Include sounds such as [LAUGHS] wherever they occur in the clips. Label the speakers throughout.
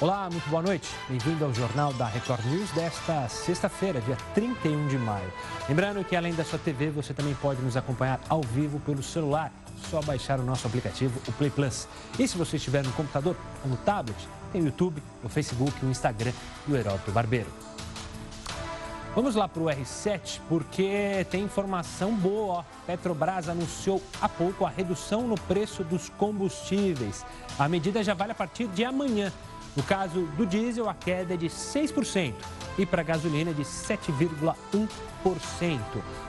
Speaker 1: Olá, muito boa noite. Bem-vindo ao Jornal da Record News desta sexta-feira, dia 31 de maio. Lembrando que além da sua TV, você também pode nos acompanhar ao vivo pelo celular. Só baixar o nosso aplicativo, o Play Plus. E se você estiver no computador ou no tablet, tem o YouTube, o Facebook, o Instagram e o Heródoto Barbeiro. Vamos lá para o R7, porque tem informação boa. Petrobras anunciou há pouco a redução no preço dos combustíveis. A medida já vale a partir de amanhã. No caso do diesel, a queda é de 6% e para a gasolina de 7,1%.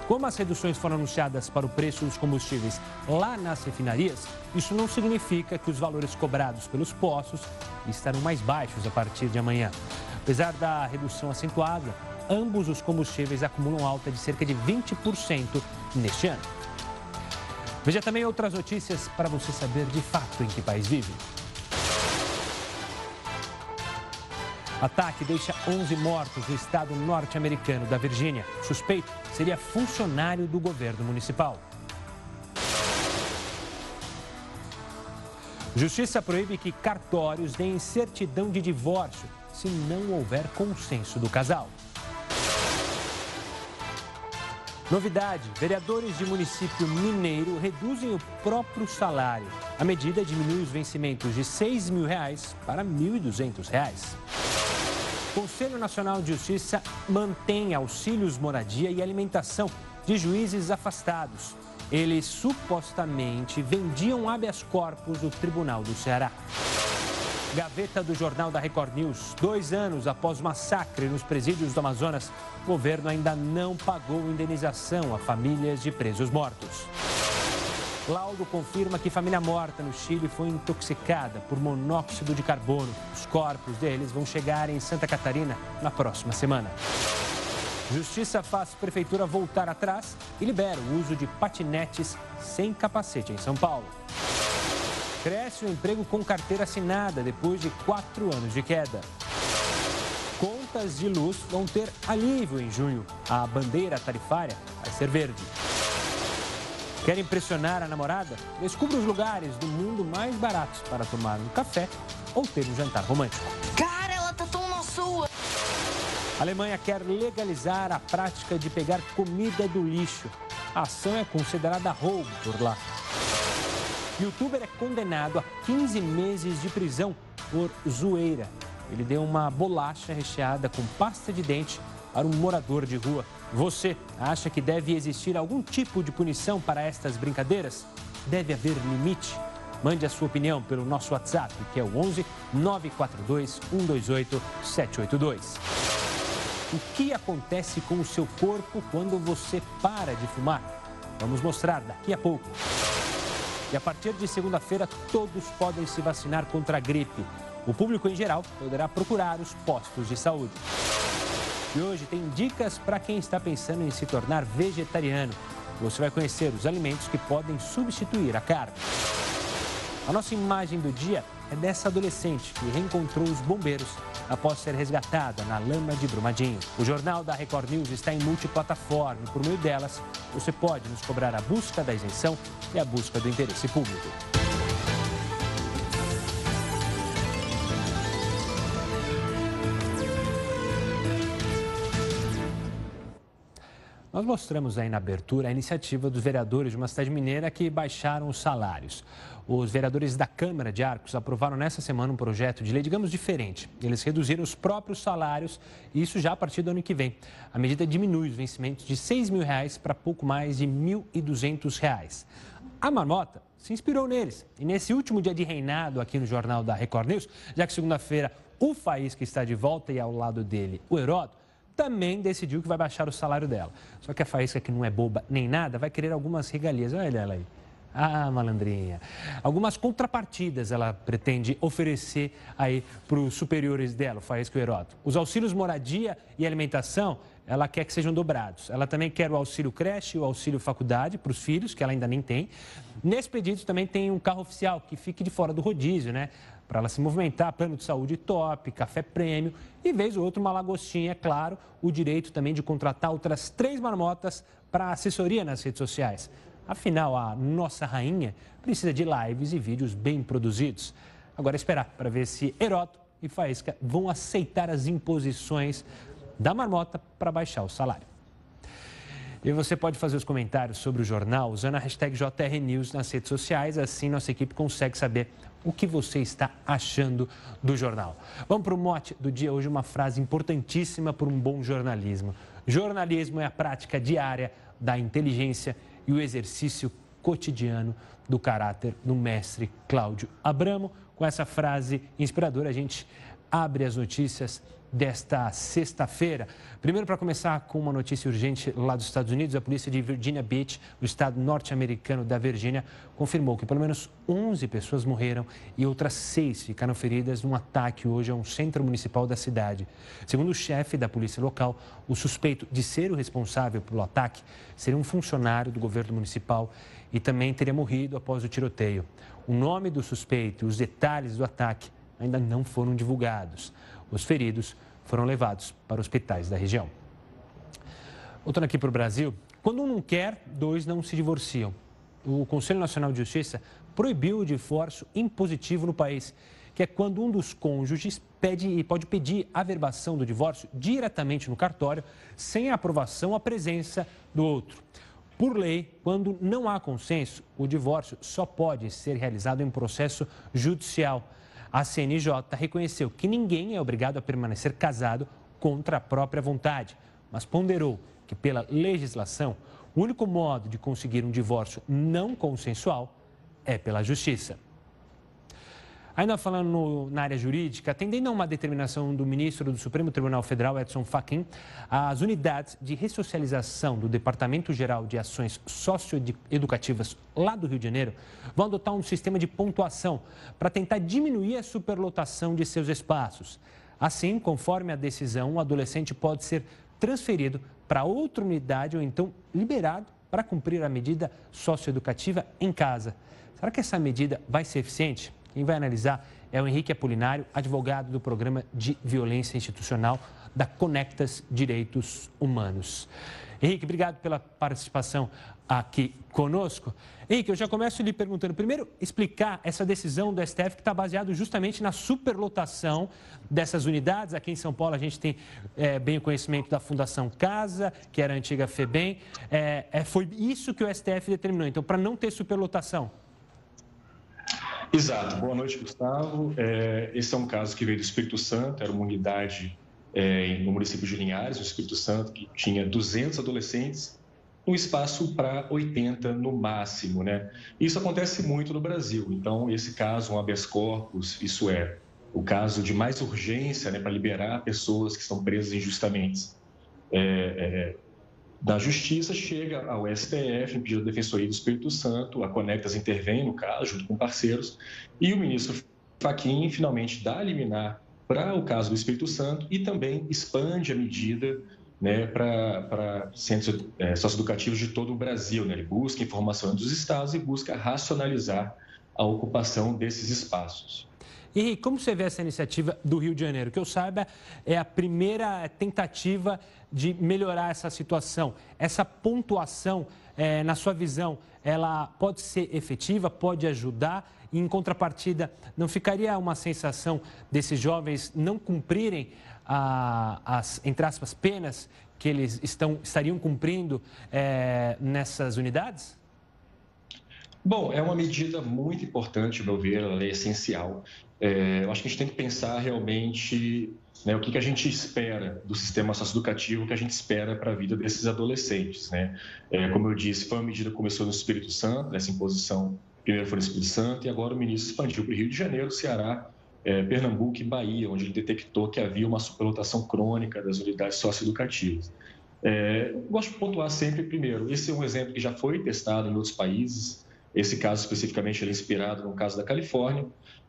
Speaker 1: Como as reduções foram anunciadas para o preço dos combustíveis lá nas refinarias, isso não significa que os valores cobrados pelos postos estarão mais baixos a partir de amanhã. Apesar da redução acentuada, ambos os combustíveis acumulam alta de cerca de 20% neste ano. Veja também outras notícias para você saber de fato em que país vive. Ataque deixa 11 mortos no estado norte-americano da Virgínia. Suspeito seria funcionário do governo municipal. Justiça proíbe que cartórios deem certidão de divórcio se não houver consenso do casal. Novidade: vereadores de município mineiro reduzem o próprio salário. A medida diminui os vencimentos de 6 mil reais para R$ 1.200. Conselho Nacional de Justiça mantém auxílios moradia e alimentação de juízes afastados. Eles supostamente vendiam habeas corpus do Tribunal do Ceará. Gaveta do Jornal da Record News. Dois anos após o massacre nos presídios do Amazonas, o governo ainda não pagou indenização a famílias de presos mortos. Laudo confirma que família morta no Chile foi intoxicada por monóxido de carbono. Os corpos deles vão chegar em Santa Catarina na próxima semana. Justiça faz prefeitura voltar atrás e libera o uso de patinetes sem capacete em São Paulo. Cresce o emprego com carteira assinada depois de quatro anos de queda. Contas de luz vão ter alívio em junho. A bandeira tarifária vai ser verde. Quer impressionar a namorada? Descubra os lugares do mundo mais baratos para tomar um café ou ter um jantar romântico.
Speaker 2: Cara, ela tá tão na sua!
Speaker 1: A Alemanha quer legalizar a prática de pegar comida do lixo. A ação é considerada roubo por lá. Youtuber é condenado a 15 meses de prisão por zoeira. Ele deu uma bolacha recheada com pasta de dente para um morador de rua. Você acha que deve existir algum tipo de punição para estas brincadeiras? Deve haver limite? Mande a sua opinião pelo nosso WhatsApp, que é o 11 942 128 782. O que acontece com o seu corpo quando você para de fumar? Vamos mostrar daqui a pouco. E a partir de segunda-feira, todos podem se vacinar contra a gripe. O público em geral poderá procurar os postos de saúde. E hoje tem dicas para quem está pensando em se tornar vegetariano. Você vai conhecer os alimentos que podem substituir a carne. A nossa imagem do dia é dessa adolescente que reencontrou os bombeiros após ser resgatada na lama de Brumadinho. O Jornal da Record News está em multiplataforma e por meio delas você pode nos cobrar a busca da isenção e a busca do interesse público. Nós mostramos aí na abertura a iniciativa dos vereadores de uma cidade mineira que baixaram os salários. Os vereadores da Câmara de Arcos aprovaram nessa semana um projeto de lei, digamos, diferente. Eles reduziram os próprios salários e isso já a partir do ano que vem. A medida diminui os vencimentos de 6 mil reais para pouco mais de 1.200 reais. A marmota se inspirou neles. E nesse último dia de reinado aqui no Jornal da Record News, já que segunda-feira o Faísca está de volta e ao lado dele o Heródoto, também decidiu que vai baixar o salário dela. Só que a Faísca, que não é boba nem nada, vai querer algumas regalias. Olha ela aí. Ah, malandrinha. Algumas contrapartidas ela pretende oferecer aí para os superiores dela, o Faísca e o Heródoto. Os auxílios moradia e alimentação, ela quer que sejam dobrados. Ela também quer o auxílio creche e o auxílio faculdade para os filhos, que ela ainda nem tem. Nesse pedido também tem um carro oficial que fique de fora do rodízio, né? Para ela se movimentar, plano de saúde top, café prêmio e, vez ou outra, uma lagostinha, é claro, o direito também de contratar outras três marmotas para assessoria nas redes sociais. Afinal, a nossa rainha precisa de lives e vídeos bem produzidos. Agora, esperar para ver se Heroto e Faísca vão aceitar as imposições da marmota para baixar o salário. E você pode fazer os comentários sobre o jornal usando a hashtag JRNews nas redes sociais, assim nossa equipe consegue saber o que você está achando do jornal. Vamos para o mote do dia hoje, uma frase importantíssima para um bom jornalismo. Jornalismo é a prática diária da inteligência e o exercício cotidiano do caráter do mestre Cláudio Abramo. Com essa frase inspiradora, a gente abre as notícias desta sexta-feira. Primeiro, para começar com uma notícia urgente lá dos Estados Unidos, a polícia de Virginia Beach, o estado norte-americano da Virgínia, confirmou que pelo menos 11 pessoas morreram e outras seis ficaram feridas num ataque hoje a um centro municipal da cidade. Segundo o chefe da polícia local, o suspeito de ser o responsável pelo ataque seria um funcionário do governo municipal e também teria morrido após o tiroteio. O nome do suspeito e os detalhes do ataque ainda não foram divulgados. Os feridos foram levados para hospitais da região. Voltando aqui para o Brasil, quando um não quer, dois não se divorciam. O Conselho Nacional de Justiça proibiu o divórcio impositivo no país, que é quando um dos cônjuges pede e pode pedir a averbação do divórcio diretamente no cartório, sem a aprovação a presença do outro. Por lei, quando não há consenso, o divórcio só pode ser realizado em processo judicial a CNJ reconheceu que ninguém é obrigado a permanecer casado contra a própria vontade, mas ponderou que, pela legislação, o único modo de conseguir um divórcio não consensual é pela justiça. Ainda falando no, na área jurídica, atendendo a uma determinação do ministro do Supremo Tribunal Federal, Edson Fachin, as unidades de ressocialização do Departamento Geral de Ações Socioeducativas lá do Rio de Janeiro vão adotar um sistema de pontuação para tentar diminuir a superlotação de seus espaços. Assim, conforme a decisão, o adolescente pode ser transferido para outra unidade ou então liberado para cumprir a medida socioeducativa em casa. Será que essa medida vai ser eficiente? Quem vai analisar é o Henrique Apolinário, advogado do programa de violência institucional da Conectas Direitos Humanos. Henrique, obrigado pela participação aqui conosco. Henrique, eu já começo lhe perguntando, primeiro, explicar essa decisão do STF que está baseado justamente na superlotação dessas unidades. Aqui em São Paulo a gente tem é, bem o conhecimento da Fundação Casa, que era a antiga FEBEM. É, é, foi isso que o STF determinou. Então, para não ter superlotação,
Speaker 3: Exato. Boa noite, Gustavo. É, esse é um caso que veio do Espírito Santo, era uma unidade é, no município de Linhares, no Espírito Santo, que tinha 200 adolescentes, um espaço para 80 no máximo, né? Isso acontece muito no Brasil. Então, esse caso, um habeas corpus, isso é o caso de mais urgência, né, para liberar pessoas que estão presas injustamente. É, é, da Justiça chega ao STF, em pedido da Defensoria do Espírito Santo, a Conectas intervém no caso, junto com parceiros, e o ministro Fachin finalmente dá a liminar para o caso do Espírito Santo e também expande a medida né, para centros é, socioeducativos de todo o Brasil. Né? Ele busca informação dos estados e busca racionalizar a ocupação desses espaços.
Speaker 1: E como você vê essa iniciativa do Rio de Janeiro? Que eu saiba, é a primeira tentativa de melhorar essa situação. Essa pontuação, é, na sua visão, ela pode ser efetiva, pode ajudar? E, em contrapartida, não ficaria uma sensação desses jovens não cumprirem a, as, entre aspas, penas que eles estão, estariam cumprindo é, nessas unidades?
Speaker 3: Bom, é uma medida muito importante, ao meu ver, ela é essencial. É, eu acho que a gente tem que pensar realmente né, o que, que a gente espera do sistema socioeducativo, o que a gente espera para a vida desses adolescentes. Né? É, como eu disse, foi uma medida que começou no Espírito Santo, essa imposição primeiro foi no Espírito Santo e agora o ministro expandiu para o Rio de Janeiro, Ceará, é, Pernambuco e Bahia, onde ele detectou que havia uma superlotação crônica das unidades socioeducativas. É, gosto de pontuar sempre, primeiro, esse é um exemplo que já foi testado em outros países, esse caso especificamente é inspirado no caso da Califórnia,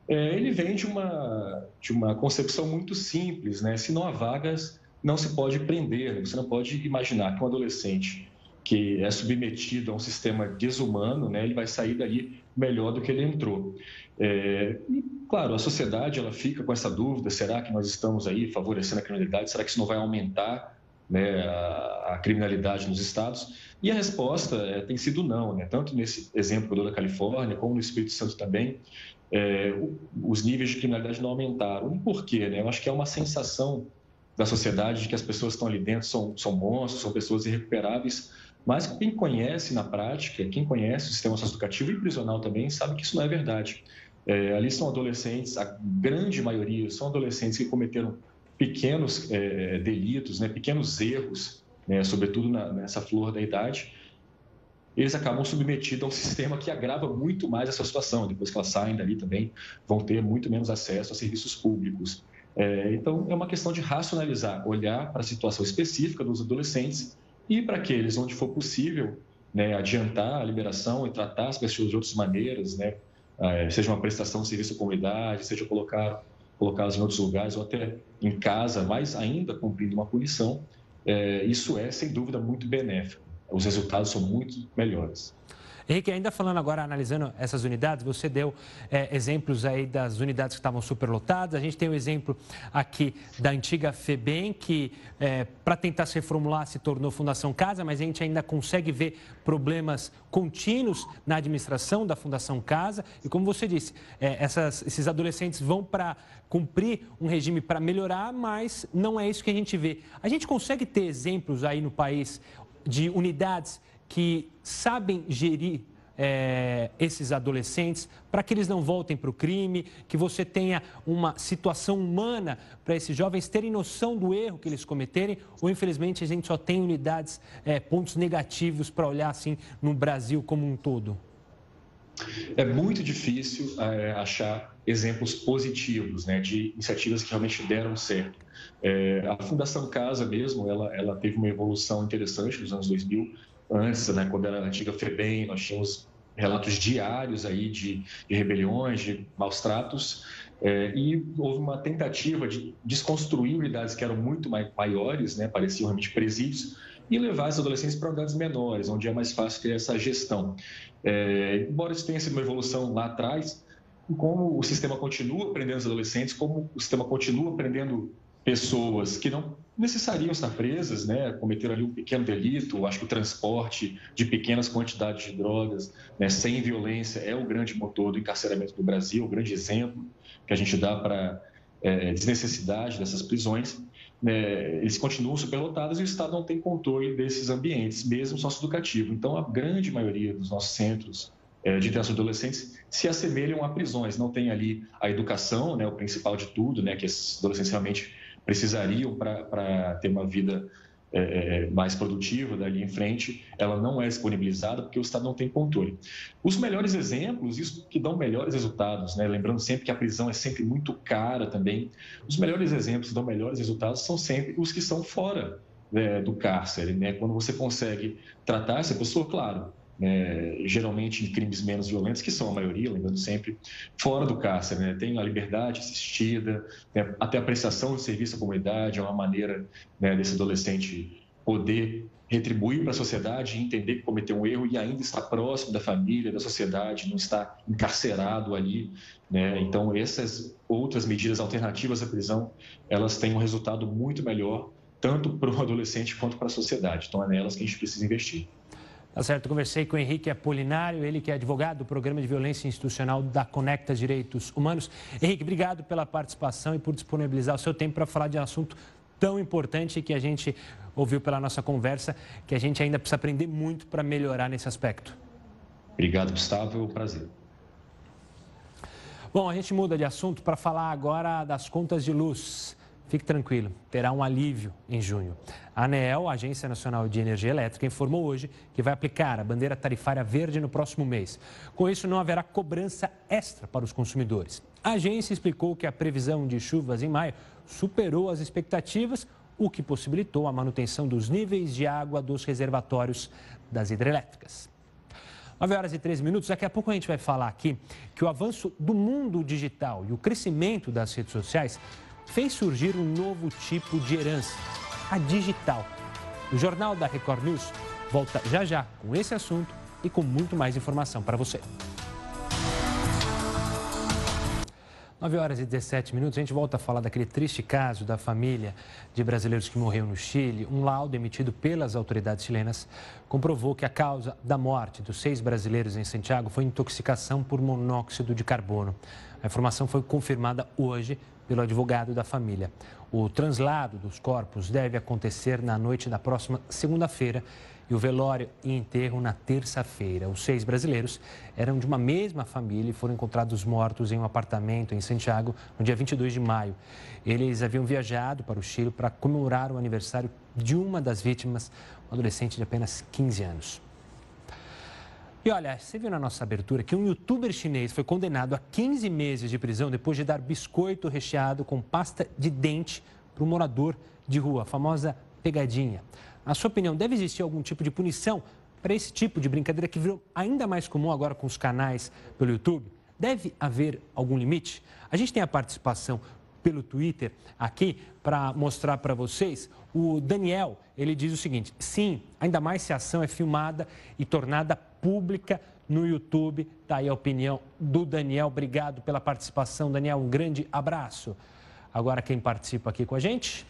Speaker 3: é, ele vem de uma, de uma concepção muito simples, né? Se não há vagas, não se pode prender, né? você não pode imaginar que um adolescente que é submetido a um sistema desumano, né, ele vai sair dali melhor do que ele entrou. É, e, claro, a sociedade ela fica com essa dúvida: será que nós estamos aí favorecendo a criminalidade? Será que isso não vai aumentar né, a, a, criminalidade nos estados? E a resposta é, tem sido não, né? tanto nesse exemplo da Califórnia, como no Espírito Santo também. É, os níveis de criminalidade não aumentaram. E por quê? Né? Eu acho que é uma sensação da sociedade de que as pessoas que estão ali dentro são, são monstros, são pessoas irrecuperáveis, mas quem conhece na prática, quem conhece o sistema socioeducativo e prisional também, sabe que isso não é verdade. É, ali são adolescentes, a grande maioria são adolescentes que cometeram pequenos é, delitos, né, pequenos erros, né, sobretudo na, nessa flor da idade, eles acabam submetidos a um sistema que agrava muito mais essa situação. Depois que elas saem dali também, vão ter muito menos acesso a serviços públicos. É, então, é uma questão de racionalizar, olhar para a situação específica dos adolescentes e para aqueles onde for possível né, adiantar a liberação e tratar as pessoas de outras maneiras, né, é, seja uma prestação de serviço à comunidade, seja colocar colocá-las em outros lugares ou até em casa, mas ainda cumprindo uma punição, é, isso é, sem dúvida, muito benéfico. Os resultados são muito melhores.
Speaker 1: Henrique, ainda falando agora, analisando essas unidades, você deu é, exemplos aí das unidades que estavam superlotadas. A gente tem o exemplo aqui da antiga FEBEM, que é, para tentar se reformular se tornou Fundação Casa, mas a gente ainda consegue ver problemas contínuos na administração da Fundação Casa. E como você disse, é, essas, esses adolescentes vão para cumprir um regime para melhorar, mas não é isso que a gente vê. A gente consegue ter exemplos aí no país de unidades que sabem gerir é, esses adolescentes para que eles não voltem para o crime, que você tenha uma situação humana para esses jovens terem noção do erro que eles cometerem, ou infelizmente a gente só tem unidades, é, pontos negativos para olhar assim no Brasil como um todo?
Speaker 3: É muito difícil é, achar exemplos positivos, né, de iniciativas que realmente deram certo. É, a Fundação Casa mesmo, ela, ela teve uma evolução interessante nos anos 2000, antes, né, quando era a antiga FEBEM, nós tínhamos relatos diários aí de, de rebeliões, de maus tratos, é, e houve uma tentativa de desconstruir unidades que eram muito maiores, né, pareciam realmente presídios, e levar os adolescentes para unidades menores, onde é mais fácil ter essa gestão. É, embora isso tenha sido uma evolução lá atrás, como o sistema continua aprendendo os adolescentes, como o sistema continua aprendendo pessoas que não necessariam estar presas, né, cometeram ali um pequeno delito, acho que o transporte de pequenas quantidades de drogas, né, sem violência, é o grande motor do encarceramento do Brasil, o grande exemplo que a gente dá para é, desnecessidade dessas prisões. Né, eles continuam superlotados e o Estado não tem controle desses ambientes, mesmo socioeducativo. Então, a grande maioria dos nossos centros é, de crianças e adolescentes se assemelham a prisões. Não tem ali a educação, né, o principal de tudo, né, que esses adolescentes realmente precisariam para ter uma vida é, é, mais produtiva dali em frente, ela não é disponibilizada porque o Estado não tem controle. Os melhores exemplos, isso que dão melhores resultados, né? lembrando sempre que a prisão é sempre muito cara também, os melhores exemplos que dão melhores resultados são sempre os que são fora né, do cárcere, né? quando você consegue tratar essa pessoa, claro, né, geralmente em crimes menos violentos, que são a maioria, lembrando sempre, fora do cárcere. Né? Tem a liberdade assistida, né? até a prestação de serviço à comunidade é uma maneira né, desse adolescente poder retribuir para a sociedade entender que cometeu um erro e ainda está próximo da família, da sociedade, não está encarcerado ali. Né? Então, essas outras medidas alternativas à prisão, elas têm um resultado muito melhor, tanto para o [LAUGHS] adolescente quanto para a sociedade. Então, é nelas que a gente precisa investir.
Speaker 1: Tá certo, conversei com o Henrique Apolinário, ele que é advogado do Programa de Violência Institucional da Conecta Direitos Humanos. Henrique, obrigado pela participação e por disponibilizar o seu tempo para falar de um assunto tão importante que a gente ouviu pela nossa conversa, que a gente ainda precisa aprender muito para melhorar nesse aspecto.
Speaker 3: Obrigado, Gustavo, é um prazer.
Speaker 1: Bom, a gente muda de assunto para falar agora das contas de luz. Fique tranquilo, terá um alívio em junho. A ANEEL, Agência Nacional de Energia Elétrica, informou hoje que vai aplicar a bandeira tarifária verde no próximo mês. Com isso, não haverá cobrança extra para os consumidores. A agência explicou que a previsão de chuvas em maio superou as expectativas, o que possibilitou a manutenção dos níveis de água dos reservatórios das hidrelétricas. 9 horas e 13 minutos. Daqui a pouco a gente vai falar aqui que o avanço do mundo digital e o crescimento das redes sociais fez surgir um novo tipo de herança, a digital. O Jornal da Record News volta já já com esse assunto e com muito mais informação para você. 9 horas e 17 minutos, a gente volta a falar daquele triste caso da família de brasileiros que morreu no Chile. Um laudo emitido pelas autoridades chilenas comprovou que a causa da morte dos seis brasileiros em Santiago foi intoxicação por monóxido de carbono. A informação foi confirmada hoje pelo advogado da família. O translado dos corpos deve acontecer na noite da próxima segunda-feira e o velório e enterro na terça-feira. Os seis brasileiros eram de uma mesma família e foram encontrados mortos em um apartamento em Santiago no dia 22 de maio. Eles haviam viajado para o Chile para comemorar o aniversário de uma das vítimas, um adolescente de apenas 15 anos. E olha, você viu na nossa abertura que um youtuber chinês foi condenado a 15 meses de prisão depois de dar biscoito recheado com pasta de dente para um morador de rua, a famosa pegadinha. Na sua opinião, deve existir algum tipo de punição para esse tipo de brincadeira que virou ainda mais comum agora com os canais pelo YouTube? Deve haver algum limite? A gente tem a participação pelo Twitter aqui para mostrar para vocês. O Daniel, ele diz o seguinte: sim, ainda mais se a ação é filmada e tornada pública no YouTube. Está aí a opinião do Daniel. Obrigado pela participação, Daniel. Um grande abraço. Agora, quem participa aqui com a gente?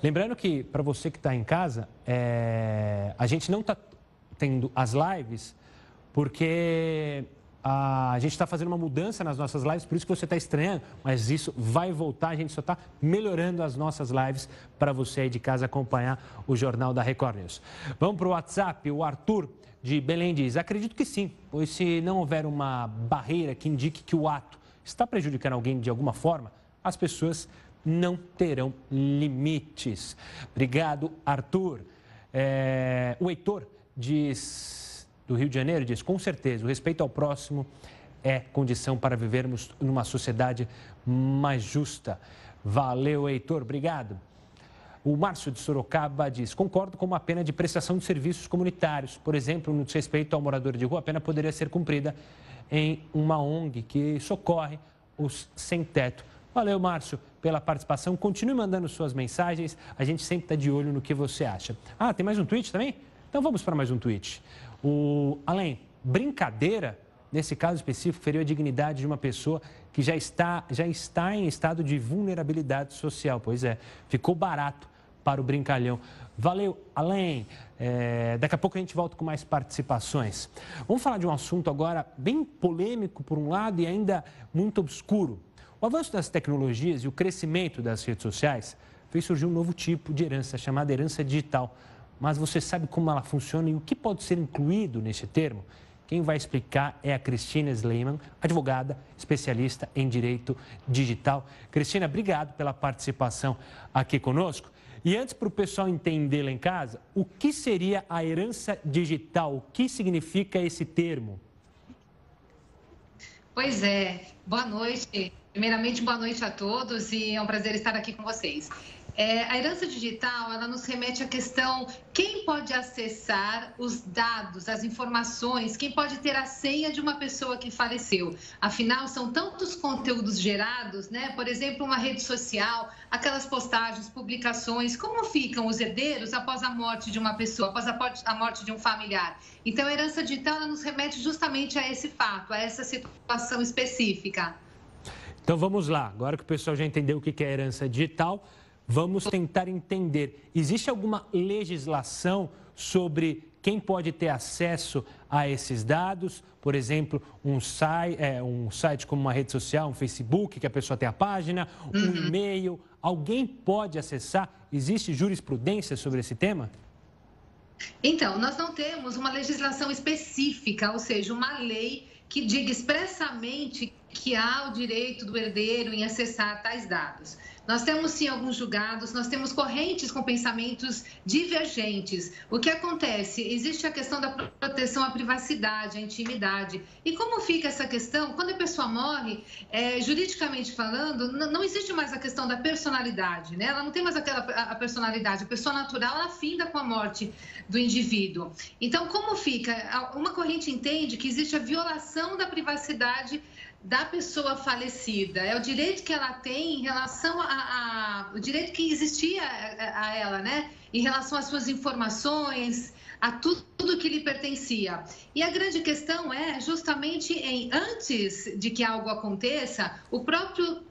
Speaker 1: Lembrando que, para você que está em casa, é... a gente não está tendo as lives porque a gente está fazendo uma mudança nas nossas lives, por isso que você está estranhando, mas isso vai voltar, a gente só está melhorando as nossas lives para você aí de casa acompanhar o Jornal da Record News. Vamos para o WhatsApp, o Arthur de Belém diz, acredito que sim, pois se não houver uma barreira que indique que o ato está prejudicando alguém de alguma forma, as pessoas não terão limites. Obrigado, Arthur. É, o Heitor diz, do Rio de Janeiro diz, com certeza, o respeito ao próximo é condição para vivermos numa sociedade mais justa. Valeu, Heitor, obrigado. O Márcio de Sorocaba diz: concordo com uma pena de prestação de serviços comunitários. Por exemplo, no respeito ao morador de rua, a pena poderia ser cumprida em uma ONG que socorre os sem teto. Valeu, Márcio, pela participação. Continue mandando suas mensagens. A gente sempre está de olho no que você acha. Ah, tem mais um tweet também? Então vamos para mais um tweet. O além brincadeira nesse caso específico feriu a dignidade de uma pessoa que já está já está em estado de vulnerabilidade social. Pois é, ficou barato para o brincalhão. Valeu, além. É, daqui a pouco a gente volta com mais participações. Vamos falar de um assunto agora bem polêmico por um lado e ainda muito obscuro. O avanço das tecnologias e o crescimento das redes sociais fez surgir um novo tipo de herança, chamada herança digital. Mas você sabe como ela funciona e o que pode ser incluído nesse termo? Quem vai explicar é a Cristina Sleiman, advogada, especialista em direito digital. Cristina, obrigado pela participação aqui conosco. E antes para o pessoal entender lá em casa, o que seria a herança digital? O que significa esse termo?
Speaker 4: Pois é, boa noite. Primeiramente, boa noite a todos e é um prazer estar aqui com vocês. É, a herança digital, ela nos remete à questão quem pode acessar os dados, as informações, quem pode ter a senha de uma pessoa que faleceu. Afinal, são tantos conteúdos gerados, né? Por exemplo, uma rede social, aquelas postagens, publicações, como ficam os herdeiros após a morte de uma pessoa, após a morte de um familiar. Então, a herança digital, ela nos remete justamente a esse fato, a essa situação específica.
Speaker 1: Então vamos lá, agora que o pessoal já entendeu o que é herança digital, vamos tentar entender. Existe alguma legislação sobre quem pode ter acesso a esses dados? Por exemplo, um site, é, um site como uma rede social, um Facebook, que a pessoa tem a página, um uhum. e-mail. Alguém pode acessar? Existe jurisprudência sobre esse tema?
Speaker 4: Então, nós não temos uma legislação específica, ou seja, uma lei que diga expressamente que há o direito do herdeiro em acessar tais dados. Nós temos sim alguns julgados, nós temos correntes com pensamentos divergentes. O que acontece? Existe a questão da proteção à privacidade, à intimidade. E como fica essa questão? Quando a pessoa morre, é, juridicamente falando, não existe mais a questão da personalidade, né? Ela não tem mais aquela a personalidade. A pessoa natural, ela finda com a morte do indivíduo. Então, como fica? Uma corrente entende que existe a violação da privacidade da pessoa falecida, é o direito que ela tem em relação a, a o direito que existia a, a, ela, né? Em relação às suas informações, a tudo que lhe pertencia. E a grande questão é justamente em antes de que algo aconteça, o próprio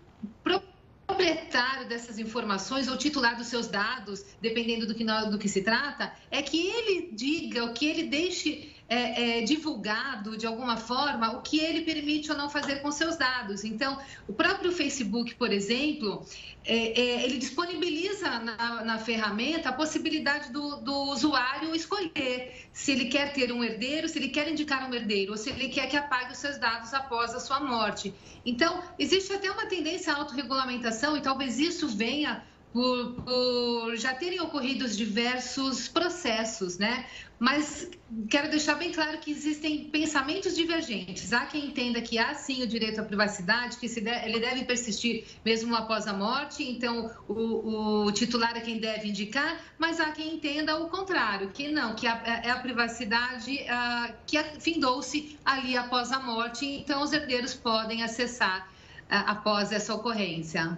Speaker 4: proprietário dessas informações ou titular dos seus dados, dependendo do que, do que se trata, é que ele diga, o que ele deixe é, é, divulgado de alguma forma o que ele permite ou não fazer com seus dados. Então, o próprio Facebook, por exemplo, é, é, ele disponibiliza na, na, ferramenta a possibilidade do, do, usuário escolher se ele quer ter um herdeiro, se ele quer indicar um herdeiro, ou se ele quer que apague os seus dados após a sua morte. Então, existe até uma tendência à autorregulamentação e talvez isso venha por, por, já terem ocorrido diversos processos, né? Mas quero deixar bem claro que existem pensamentos divergentes. Há quem entenda que há sim o direito à privacidade, que ele deve persistir mesmo após a morte, então o, o, titular é quem deve indicar, mas há quem entenda o contrário, que não, que a, é a privacidade uh, que findou-se ali após a morte, então os herdeiros podem acessar uh, após essa ocorrência.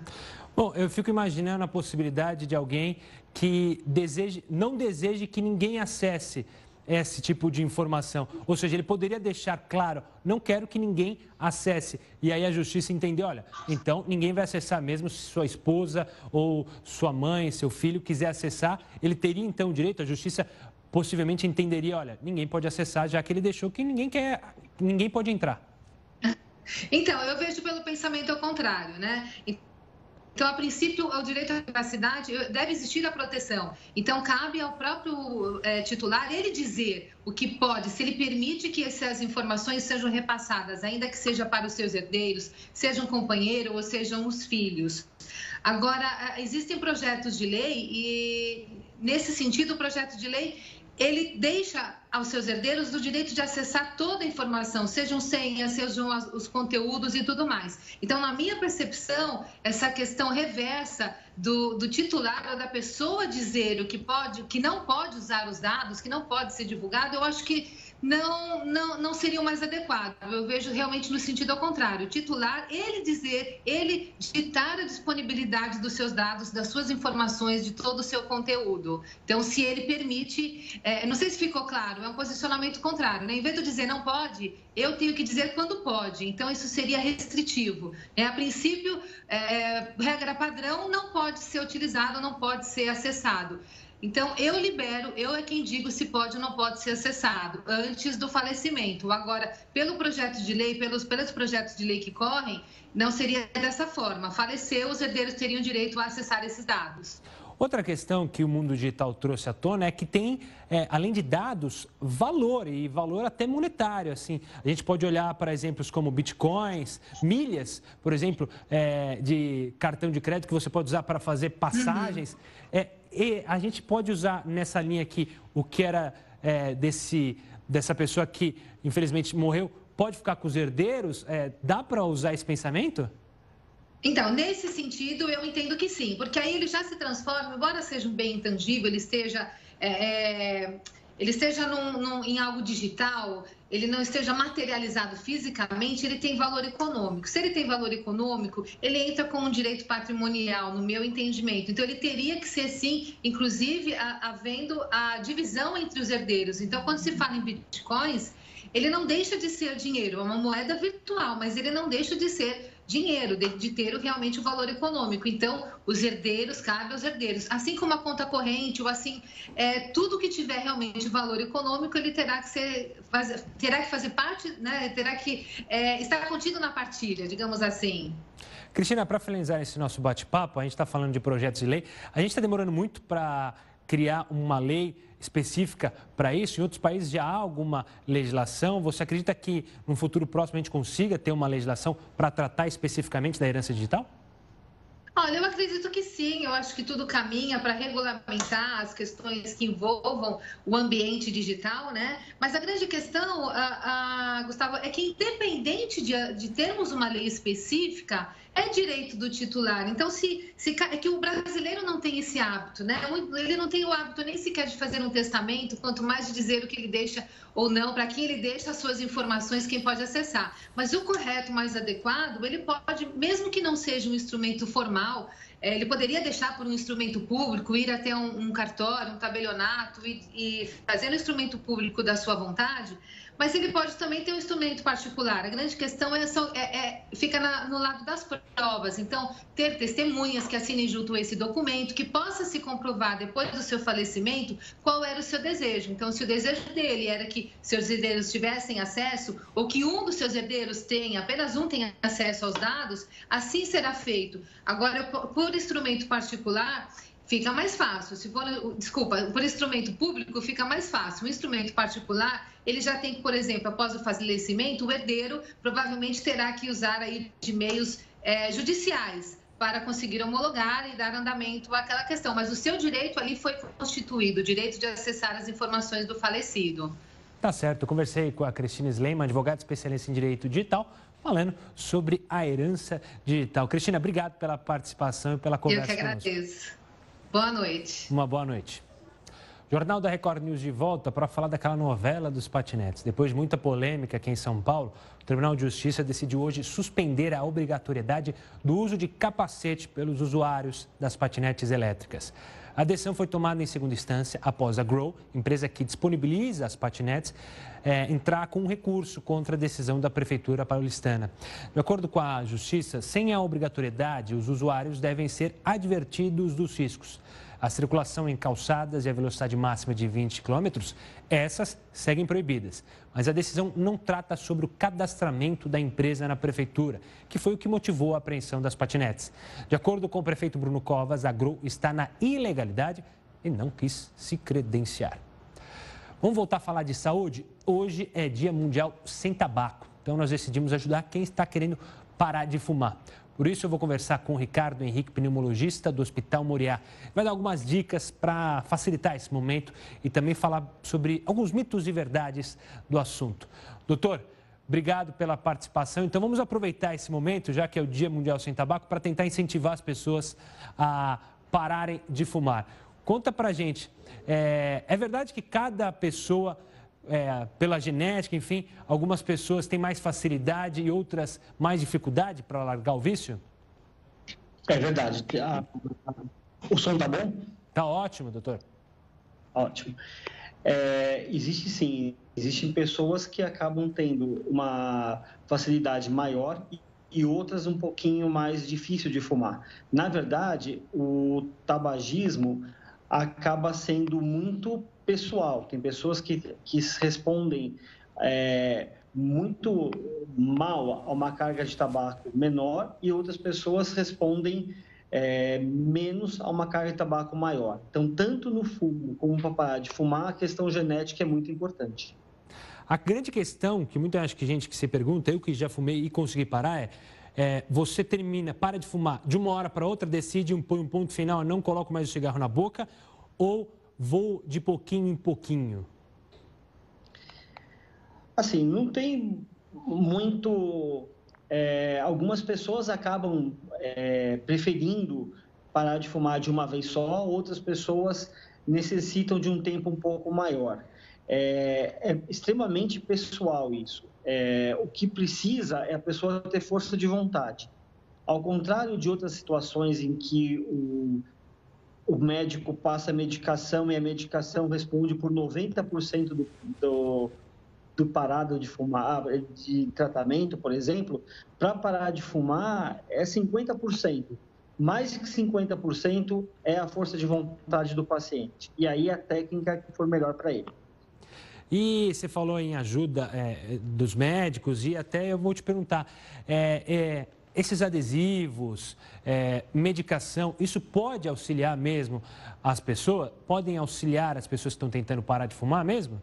Speaker 1: Bom, eu fico imaginando a possibilidade de alguém que deseje, não deseje que ninguém acesse esse tipo de informação. Ou seja, ele poderia deixar claro, não quero que ninguém acesse. E aí a justiça entender, olha, então ninguém vai acessar mesmo se sua esposa ou sua mãe, seu filho quiser acessar, ele teria então o direito, a justiça possivelmente entenderia, olha, ninguém pode acessar, já que ele deixou que ninguém quer, ninguém pode entrar. [LAUGHS]
Speaker 4: Então, eu vejo pelo pensamento ao contrário, né? Então, a princípio, o direito à privacidade deve existir a proteção. Então, cabe ao próprio é, titular ele dizer o que pode, se ele permite que essas informações sejam repassadas, ainda que seja para os seus herdeiros, seja um companheiro ou sejam os filhos. Agora, existem projetos de lei e, nesse sentido, o projeto de lei ele deixa aos seus herdeiros o direito de acessar toda a informação, sejam senhas, sejam os conteúdos e tudo mais. Então, na minha percepção, essa questão reversa do, do titular ou da pessoa dizer o que pode, que não pode usar os dados, que não pode ser divulgado, eu acho que não, não, não seria o mais adequado. Eu vejo realmente no sentido ao contrário. O titular, ele dizer, ele ditar a disponibilidade dos seus dados, das suas informações, de todo o seu conteúdo. Então, se ele permite, é, não sei se ficou claro, é um posicionamento contrário. Né? Em vez de dizer não pode, eu tenho que dizer quando pode. Então, isso seria restritivo. É, a princípio, é, regra padrão não pode ser utilizado, não pode ser acessado. Então, eu libero, eu é quem digo se pode ou não pode ser acessado antes do falecimento. Agora, pelo projeto de lei, pelos, pelos projetos de lei que correm, não seria dessa forma. Faleceu, os herdeiros teriam direito a acessar esses dados.
Speaker 1: Outra questão que o mundo digital trouxe à tona é que tem, é, além de dados, valor e valor até monetário. Assim, a gente pode olhar para exemplos como bitcoins, milhas, por exemplo, é, de cartão de crédito que você pode usar para fazer passagens. Uhum. É, e a gente pode usar nessa linha aqui o que era é, desse, dessa pessoa que infelizmente morreu, pode ficar com os herdeiros? É, dá para usar esse pensamento?
Speaker 4: Então, nesse sentido, eu entendo que sim, porque aí ele já se transforma, embora seja um bem intangível, ele esteja, é, é ele esteja num, num, em algo digital, ele não esteja materializado fisicamente, ele tem valor econômico. Se ele tem valor econômico, ele entra com um direito patrimonial, no meu entendimento. Então, ele teria que ser, sim, inclusive, havendo a divisão entre os herdeiros. Então, quando se fala em bitcoins, ele não deixa de ser dinheiro, é uma moeda virtual, mas ele não deixa de ser dinheiro, de, de, ter realmente o valor econômico. Então, os herdeiros, cabe aos herdeiros. Assim como a conta corrente, ou assim, é, tudo que tiver realmente valor econômico, ele terá que ser, fazer, terá que fazer parte, né, terá que é, estar contido na partilha, digamos assim.
Speaker 1: Cristina, para finalizar esse nosso bate-papo, a gente está falando de projetos de lei, a gente está demorando muito para criar uma lei específica para isso? Em outros países já há alguma legislação? Você acredita que no futuro próximo a gente consiga ter uma legislação para tratar especificamente da herança digital?
Speaker 4: Olha, eu acredito que sim, eu acho que tudo caminha para regulamentar as questões que envolvam o ambiente digital, né? Mas a grande questão, a, a, Gustavo, é que independente de, de termos uma lei específica, é direito do titular. Então, se, se é que o brasileiro não tem esse hábito, né? Ele não tem o hábito nem sequer de fazer um testamento, quanto mais de dizer o que ele deixa ou não, para quem ele deixa as suas informações, quem pode acessar. Mas o correto, mais adequado, ele pode, mesmo que não seja um instrumento formal, ele poderia deixar por um instrumento público, ir até um, um cartório, um tabelionato e, e fazer no instrumento público da sua vontade, mas ele pode também ter um instrumento particular. A grande questão é, é, é fica na, no lado das provas. Então, ter testemunhas que assinem junto esse documento, que possa se comprovar depois do seu falecimento qual era o seu desejo. Então, se o desejo dele era que seus herdeiros tivessem acesso, ou que um dos seus herdeiros tenha, apenas um tenha acesso aos dados, assim será feito. Agora, por instrumento particular, fica mais fácil. Se for, desculpa, por instrumento público fica mais fácil. O instrumento particular, ele já tem, por exemplo, após o falecimento, o herdeiro provavelmente terá que usar aí de meios é, judiciais para conseguir homologar e dar andamento àquela questão. Mas o seu direito ali foi constituído, o direito de acessar as informações do falecido.
Speaker 1: Tá certo. Eu conversei com a Cristina Sleiman, advogada especialista em direito digital, falando sobre a herança digital. Cristina, obrigado pela participação e pela conversa.
Speaker 4: Eu que agradeço. Conosco. Boa noite.
Speaker 1: Uma boa noite. Jornal da Record News de volta para falar daquela novela dos patinetes. Depois de muita polêmica aqui em São Paulo, o Tribunal de Justiça decidiu hoje suspender a obrigatoriedade do uso de capacete pelos usuários das patinetes elétricas. A decisão foi tomada em segunda instância após a Grow, empresa que disponibiliza as patinetes, é, entrar com um recurso contra a decisão da Prefeitura paulistana. De acordo com a Justiça, sem a obrigatoriedade, os usuários devem ser advertidos dos riscos. A circulação em calçadas e a velocidade máxima de 20 km, essas seguem proibidas. Mas a decisão não trata sobre o cadastramento da empresa na prefeitura, que foi o que motivou a apreensão das patinetes. De acordo com o prefeito Bruno Covas, a GRU está na ilegalidade e não quis se credenciar. Vamos voltar a falar de saúde? Hoje é Dia Mundial Sem Tabaco. Então, nós decidimos ajudar quem está querendo parar de fumar. Por isso, eu vou conversar com o Ricardo Henrique, pneumologista do Hospital Moriá. Vai dar algumas dicas para facilitar esse momento e também falar sobre alguns mitos e verdades do assunto. Doutor, obrigado pela participação. Então, vamos aproveitar esse momento, já que é o Dia Mundial Sem Tabaco, para tentar incentivar as pessoas a pararem de fumar. Conta para gente, é, é verdade que cada pessoa é, pela genética, enfim, algumas pessoas têm mais facilidade e outras mais dificuldade para largar o vício?
Speaker 5: É verdade. O som tá bom?
Speaker 1: Tá ótimo, doutor.
Speaker 5: Ótimo. É, existe sim, existem pessoas que acabam tendo uma facilidade maior e outras um pouquinho mais difícil de fumar. Na verdade, o tabagismo acaba sendo muito pessoal. Tem pessoas que, que respondem é, muito mal a uma carga de tabaco menor e outras pessoas respondem é, menos a uma carga de tabaco maior. Então, tanto no fumo como para parar de fumar, a questão genética é muito importante.
Speaker 1: A grande questão que muita gente que se pergunta, eu que já fumei e consegui parar, é, é você termina, para de fumar, de uma hora para outra, decide, põe um ponto final, não coloco mais o cigarro na boca, ou vou de pouquinho em pouquinho?
Speaker 5: Assim, não tem muito. É, algumas pessoas acabam é, preferindo parar de fumar de uma vez só, outras pessoas necessitam de um tempo um pouco maior. É, é extremamente pessoal isso. É, o que precisa é a pessoa ter força de vontade. Ao contrário de outras situações em que o o médico passa a medicação e a medicação responde por 90% do, do, do parado de fumar, de tratamento, por exemplo, para parar de fumar é 50%. Mais que 50% é a força de vontade do paciente. E aí a técnica que for melhor para ele.
Speaker 1: E você falou em ajuda é, dos médicos e até eu vou te perguntar, é, é esses adesivos, é, medicação, isso pode auxiliar mesmo as pessoas? Podem auxiliar as pessoas que estão tentando parar de fumar mesmo?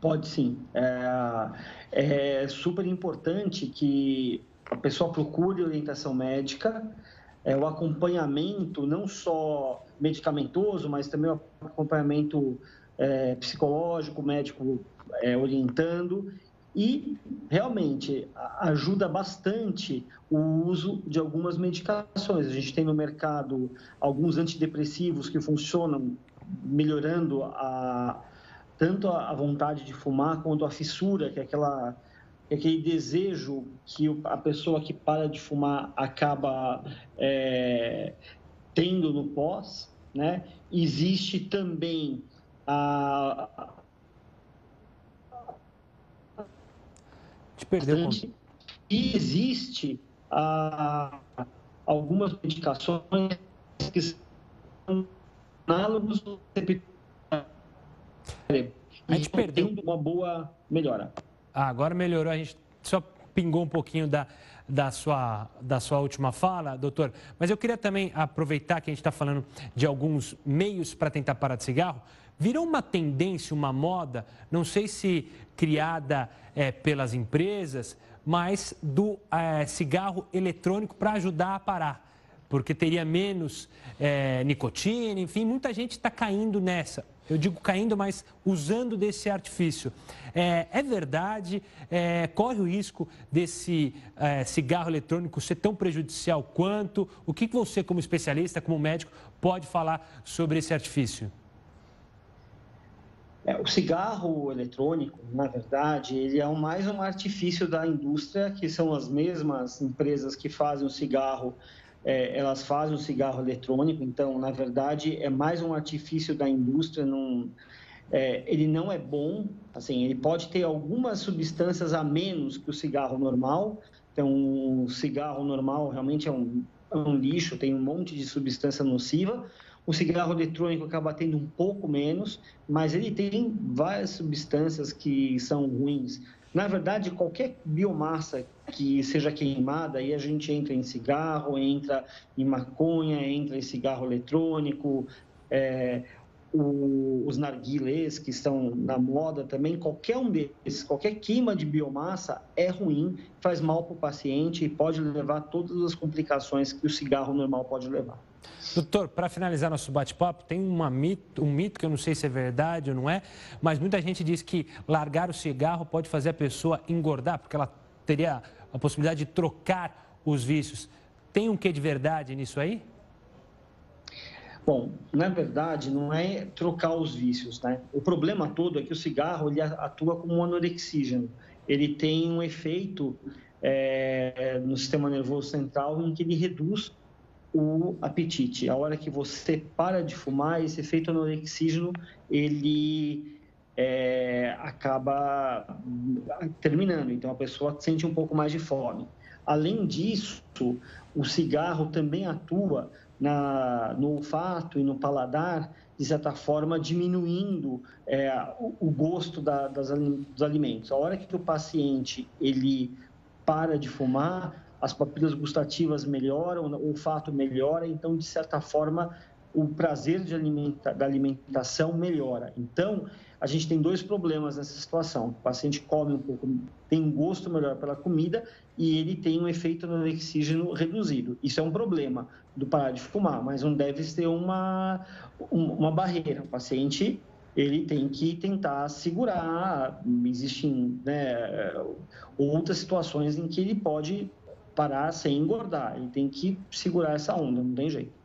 Speaker 5: Pode sim. É, é super importante que a pessoa procure orientação médica, é, o acompanhamento não só medicamentoso, mas também o acompanhamento é, psicológico, médico é, orientando e realmente ajuda bastante o uso de algumas medicações. A gente tem no mercado alguns antidepressivos que funcionam melhorando a, tanto a vontade de fumar quanto a fissura, que é aquela aquele desejo que a pessoa que para de fumar acaba é, tendo no pós, né? Existe também a,
Speaker 1: Te perdeu.
Speaker 5: E existe a, algumas medicações que são análogos do
Speaker 1: a gente perdeu
Speaker 5: uma boa melhora.
Speaker 1: Ah, agora melhorou, a gente só pingou um pouquinho da, da, sua, da sua última fala, doutor. Mas eu queria também aproveitar que a gente está falando de alguns meios para tentar parar de cigarro. Virou uma tendência, uma moda, não sei se criada é, pelas empresas, mas do é, cigarro eletrônico para ajudar a parar porque teria menos é, nicotina, enfim, muita gente está caindo nessa. Eu digo caindo, mas usando desse artifício. É, é verdade? É, corre o risco desse é, cigarro eletrônico ser tão prejudicial quanto? O que você, como especialista, como médico, pode falar sobre esse artifício?
Speaker 5: É, o cigarro eletrônico, na verdade, ele é mais um artifício da indústria, que são as mesmas empresas que fazem o cigarro é, elas fazem o cigarro eletrônico, então, na verdade, é mais um artifício da indústria, não, é, ele não é bom, assim, ele pode ter algumas substâncias a menos que o cigarro normal, então, o cigarro normal realmente é um, é um lixo, tem um monte de substância nociva, o cigarro eletrônico acaba tendo um pouco menos, mas ele tem várias substâncias que são ruins. Na verdade, qualquer biomassa que seja queimada, aí a gente entra em cigarro, entra em maconha, entra em cigarro eletrônico, é, o, os narguilés que estão na moda também, qualquer um desses, qualquer queima de biomassa é ruim, faz mal para o paciente e pode levar todas as complicações que o cigarro normal pode levar.
Speaker 1: Doutor, para finalizar nosso bate-papo, tem mito, um mito que eu não sei se é verdade ou não é, mas muita gente diz que largar o cigarro pode fazer a pessoa engordar, porque ela teria a possibilidade de trocar os vícios. Tem um quê de verdade nisso aí?
Speaker 5: Bom, na verdade, não é trocar os vícios, né? O problema todo é que o cigarro ele atua como um anorexígeno. Ele tem um efeito é, no sistema nervoso central em que ele reduz o apetite. A hora que você para de fumar, esse efeito anorexígeno, ele é, acaba terminando. Então, a pessoa sente um pouco mais de fome. Além disso, o cigarro também atua na, no olfato e no paladar, de certa forma, diminuindo é, o, o, gosto da, das, dos alimentos. A hora que o paciente ele para de fumar, as papilas gustativas melhoram, o olfato melhora, então, de certa forma, o prazer alimenta, da alimentação melhora. Então, a gente tem dois problemas nessa situação. O paciente come um pouco, tem um gosto melhor pela comida e ele tem um efeito no oxígeno reduzido. Isso é um problema do parar de fumar, mas não deve ter uma, uma barreira. O paciente ele tem que tentar segurar. Existem né, outras situações em que ele pode parar sem engordar. Ele tem que segurar essa onda, não tem jeito.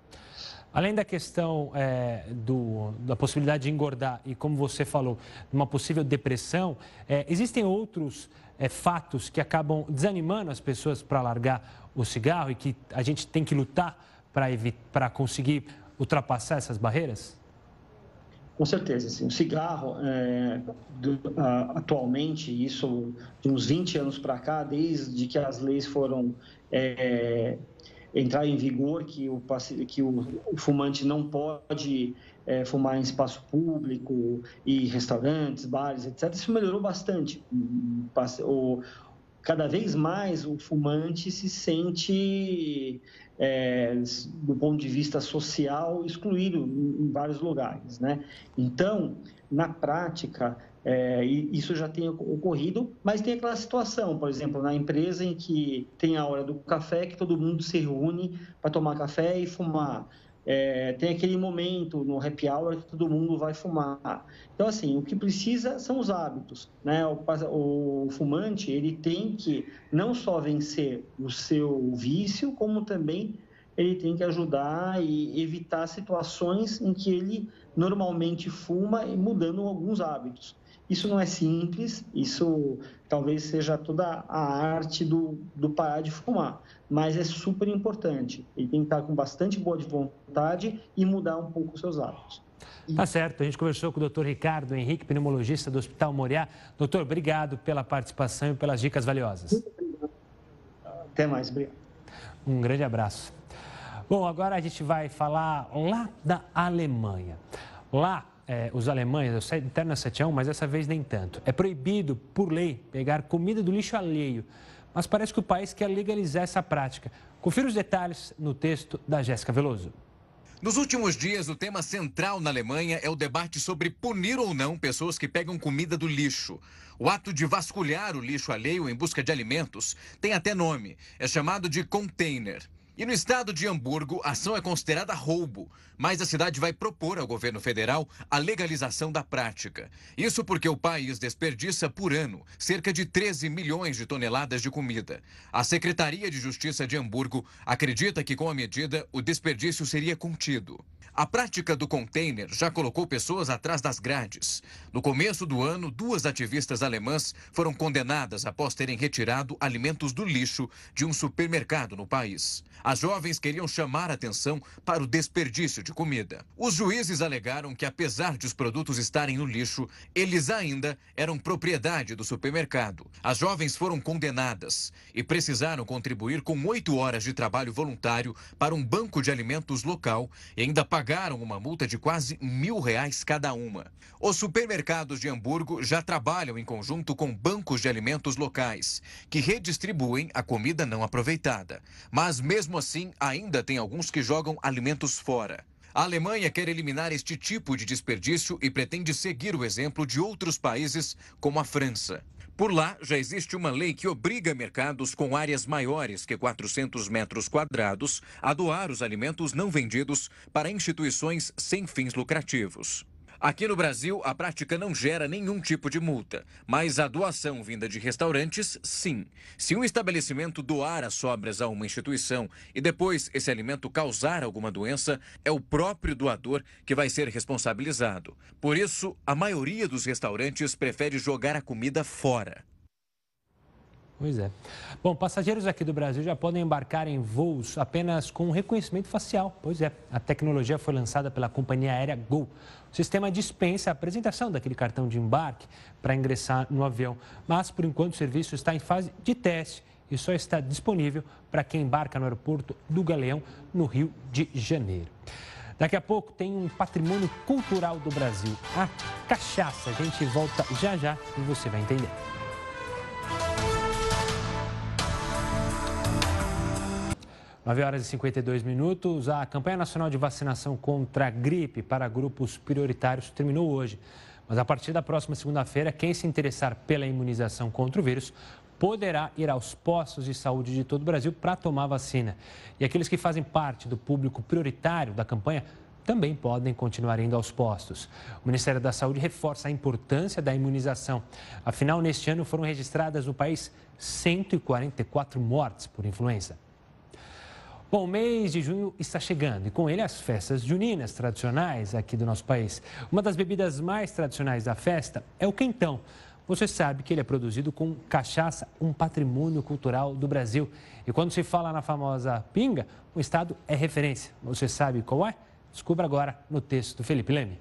Speaker 1: Além da questão é, do, da possibilidade de engordar e, como você falou, uma possível depressão, é, existem outros é, fatos que acabam desanimando as pessoas para largar o cigarro e que a gente tem que lutar para conseguir ultrapassar essas barreiras?
Speaker 5: Com certeza, sim. O cigarro, é, do, atualmente, isso de uns 20 anos para cá, desde que as leis foram é, entrar em vigor, que o, que o, fumante não pode é, fumar em espaço público e restaurantes, bares, etc. Isso melhorou bastante. O, cada vez mais o fumante se sente é, do ponto de vista social, excluído em, em vários lugares. Né? Então, na prática, é, isso já tem ocorrido, mas tem aquela situação, por exemplo, na empresa em que tem a hora do café, que todo mundo se reúne para tomar café e fumar. É, tem aquele momento no happy hour que todo mundo vai fumar. Então, assim, o que precisa são os hábitos. Né? O, o, fumante ele tem que não só vencer o seu vício, como também ele tem que ajudar e evitar situações em que ele normalmente fuma e mudando alguns hábitos. Isso não é simples, isso talvez seja toda a arte do, do parar de fumar, mas é super importante. Ele tem que estar com bastante boa de vontade e mudar um pouco os seus hábitos.
Speaker 1: Tá certo, a gente conversou com o doutor Ricardo Henrique, pneumologista do Hospital Moriá. Doutor, obrigado pela participação e pelas dicas valiosas.
Speaker 5: Até mais, obrigado.
Speaker 1: Um grande abraço. Bom, agora a gente vai falar lá da Alemanha. Lá, é, os alemães, eu sei interna 7 mas dessa vez nem tanto. É proibido, por lei, pegar comida do lixo alheio. Mas parece que o país quer legalizar essa prática. Confira os detalhes no texto da Jéssica Veloso.
Speaker 6: Nos últimos dias, o tema central na Alemanha é o debate sobre punir ou não pessoas que pegam comida do lixo. O ato de vasculhar o lixo alheio em busca de alimentos tem até nome. É chamado de container. E no estado de Hamburgo, a ação é considerada roubo, mas a cidade vai propor ao governo federal a legalização da prática. Isso porque o país desperdiça por ano cerca de 13 milhões de toneladas de comida. A Secretaria de Justiça de Hamburgo acredita que com a medida o desperdício seria contido. A prática do container já colocou pessoas atrás das grades. No começo do ano, duas ativistas alemãs foram condenadas após terem retirado alimentos do lixo de um supermercado no país. As jovens queriam chamar atenção para o desperdício de comida. Os juízes alegaram que, apesar de os produtos estarem no lixo, eles ainda eram propriedade do supermercado. As jovens foram condenadas e precisaram contribuir com oito horas de trabalho voluntário para um banco de alimentos local e ainda pagar pagaram uma multa de quase mil reais cada uma. Os supermercados de Hamburgo já trabalham em conjunto com bancos de alimentos locais, que redistribuem a comida não aproveitada. Mas mesmo assim, ainda tem alguns que jogam alimentos fora. A Alemanha quer eliminar este tipo de desperdício e pretende seguir o exemplo de outros países, como a França. Por lá, já existe uma lei que obriga mercados com áreas maiores que 400 metros quadrados a doar os alimentos não vendidos para instituições sem fins lucrativos. Aqui no Brasil, a prática não gera nenhum tipo de multa, mas a doação vinda de restaurantes, sim. Se um estabelecimento doar as sobras a uma instituição e depois esse alimento causar alguma doença, é o próprio doador que vai ser responsabilizado. Por isso, a maioria dos restaurantes prefere jogar a comida fora.
Speaker 1: Pois é. Bom, passageiros aqui do Brasil já podem embarcar em voos apenas com reconhecimento facial. Pois é, a tecnologia foi lançada pela companhia aérea Gol. O sistema dispensa a apresentação daquele cartão de embarque para ingressar no avião, mas por enquanto o serviço está em fase de teste e só está disponível para quem embarca no aeroporto do Galeão, no Rio de Janeiro. Daqui a pouco tem um patrimônio cultural do Brasil, a cachaça. A gente volta já já e você vai entender. 9 horas e 52 minutos. A campanha nacional de vacinação contra a gripe para grupos prioritários terminou hoje. Mas a partir da próxima segunda-feira, quem se interessar pela imunização contra o vírus poderá ir aos postos de saúde de todo o Brasil para tomar vacina. E aqueles que fazem parte do público prioritário da campanha também podem continuar indo aos postos. O Ministério da Saúde reforça a importância da imunização. Afinal, neste ano foram registradas no país 144 mortes por influenza. Bom, o mês de junho está chegando e com ele as festas juninas tradicionais aqui do nosso país. Uma das bebidas mais tradicionais da festa é o quentão. Você sabe que ele é produzido com cachaça, um patrimônio cultural do Brasil. E quando se fala na famosa pinga, o estado é referência. Você sabe qual é? Descubra agora no texto do Felipe Leme.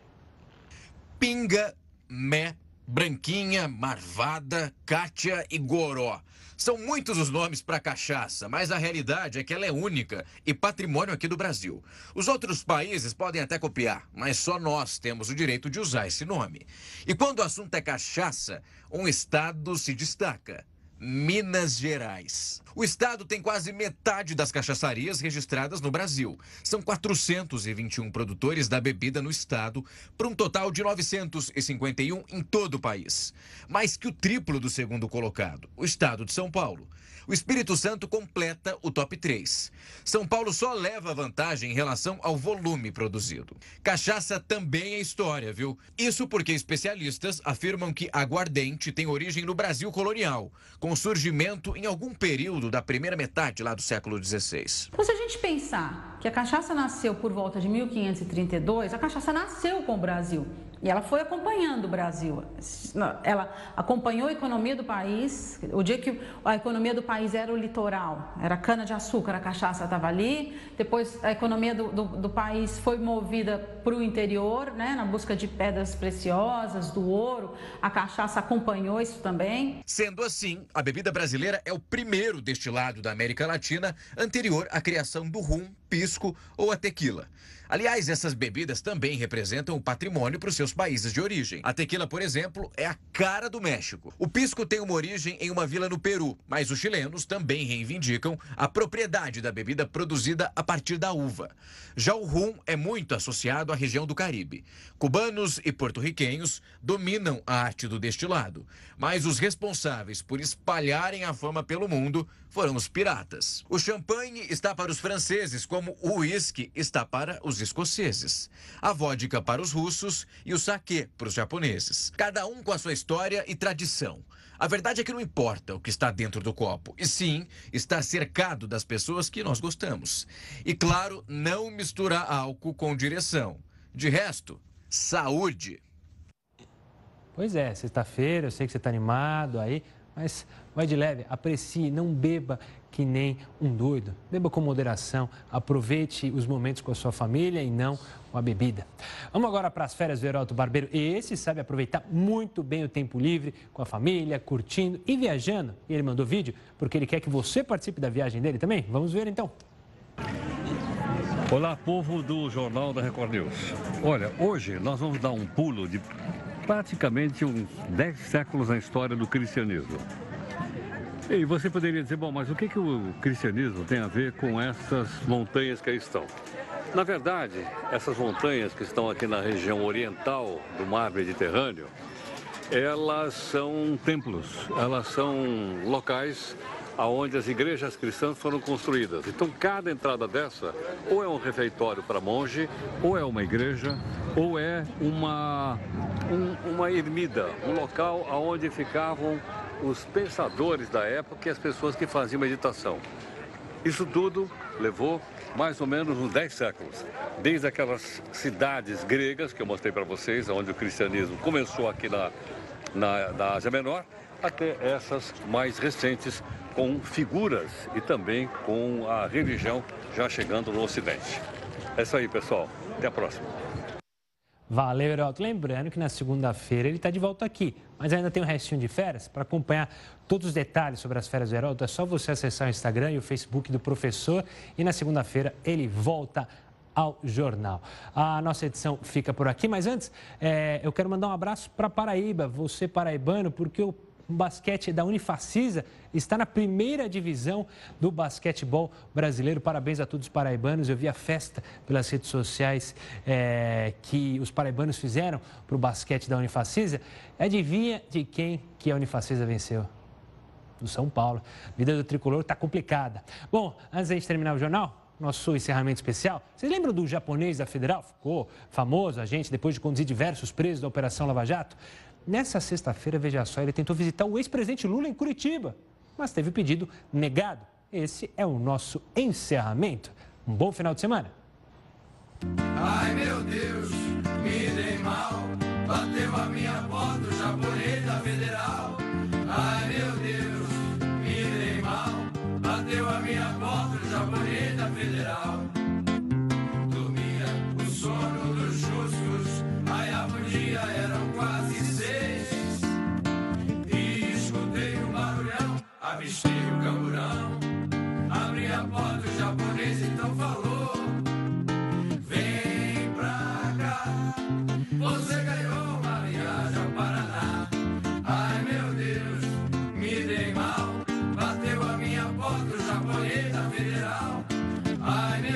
Speaker 6: Pinga, mé, branquinha, marvada, cátia e goró. São muitos os nomes para cachaça, mas a realidade é que ela é única e patrimônio aqui do Brasil. Os outros países podem até copiar, mas só nós temos o direito de usar esse nome. E quando o assunto é cachaça, um estado se destaca. Minas Gerais. O estado tem quase metade das cachaçarias registradas no Brasil. São 421 produtores da bebida no estado, para um total de 951 em todo o país. Mais que o triplo do segundo colocado, o estado de São Paulo. O Espírito Santo completa o top 3. São Paulo só leva vantagem em relação ao volume produzido. Cachaça também é história, viu? Isso porque especialistas afirmam que aguardente tem origem no Brasil colonial, com surgimento em algum período da primeira metade lá do século XVI.
Speaker 7: Então, se a gente pensar que a cachaça nasceu por volta de 1532, a cachaça nasceu com o Brasil. E ela foi acompanhando o Brasil. Ela acompanhou a economia do país. O dia que a economia do país era o litoral, era cana-de-açúcar, a cachaça estava ali. Depois a economia do, do, do país foi movida para o interior, né, na busca de pedras preciosas, do ouro. A cachaça acompanhou isso também.
Speaker 6: Sendo assim, a bebida brasileira é o primeiro destilado da América Latina anterior à criação do rum, pisco ou a tequila. Aliás, essas bebidas também representam o patrimônio para os seus países de origem. A tequila, por exemplo, é a cara do México. O pisco tem uma origem em uma vila no Peru, mas os chilenos também reivindicam a propriedade da bebida produzida a partir da uva. Já o rum é muito associado à região do Caribe. Cubanos e porto-riquenhos dominam a arte do destilado, mas os responsáveis por espalharem a fama pelo mundo foram os piratas. O champanhe está para os franceses, como o uísque está para os escoceses. A vodka para os russos e o saquê para os japoneses. Cada um com a sua história e tradição. A verdade é que não importa o que está dentro do copo, e sim está cercado das pessoas que nós gostamos. E claro, não misturar álcool com direção. De resto, saúde!
Speaker 1: Pois é, sexta-feira, eu sei que você está animado aí, mas vai de leve, aprecie, não beba que nem um doido. Beba com moderação, aproveite os momentos com a sua família e não com a bebida. Vamos agora para as férias do Heroto Barbeiro. Esse sabe aproveitar muito bem o tempo livre com a família, curtindo e viajando. E ele mandou vídeo porque ele quer que você participe da viagem dele também. Vamos ver então.
Speaker 8: Olá, povo do Jornal da Record News. Olha, hoje nós vamos dar um pulo de praticamente uns 10 séculos na história do cristianismo. E você poderia dizer, bom, mas o que, que o cristianismo tem a ver com essas montanhas que aí estão? Na verdade, essas montanhas que estão aqui na região oriental do mar Mediterrâneo, elas são templos, elas são locais aonde as igrejas cristãs foram construídas. Então, cada entrada dessa ou é um refeitório para monge, ou é uma igreja, ou é uma, um, uma ermida, um local aonde ficavam os pensadores da época e as pessoas que faziam meditação. Isso tudo levou mais ou menos uns 10 séculos. Desde aquelas cidades gregas que eu mostrei para vocês, onde o cristianismo começou aqui na, na, na Ásia Menor, até essas mais recentes, com figuras e também com a religião já chegando no Ocidente. É isso aí, pessoal. Até a próxima.
Speaker 1: Valeu, Heroto. Lembrando que na segunda-feira ele está de volta aqui, mas ainda tem um restinho de férias. Para acompanhar todos os detalhes sobre as férias do Heroto, é só você acessar o Instagram e o Facebook do professor. E na segunda-feira ele volta ao jornal. A nossa edição fica por aqui, mas antes é, eu quero mandar um abraço para Paraíba, você paraibano, porque o o basquete da Unifacisa está na primeira divisão do basquetebol brasileiro. Parabéns a todos os paraibanos. Eu vi a festa pelas redes sociais é, que os paraibanos fizeram para o basquete da Unifacisa. Adivinha de quem que a Unifacisa venceu? Do São Paulo. A vida do tricolor está complicada. Bom, antes de terminar o jornal, nosso encerramento especial. Vocês lembram do japonês da Federal? Ficou famoso, a gente, depois de conduzir diversos presos da Operação Lava Jato? Nessa sexta-feira, veja só, ele tentou visitar o ex-presidente Lula em Curitiba, mas teve o pedido negado. Esse é o nosso encerramento. Um bom final de semana.
Speaker 9: Ai meu Deus, me dei mal, bateu a minha moto, japonês da Federal.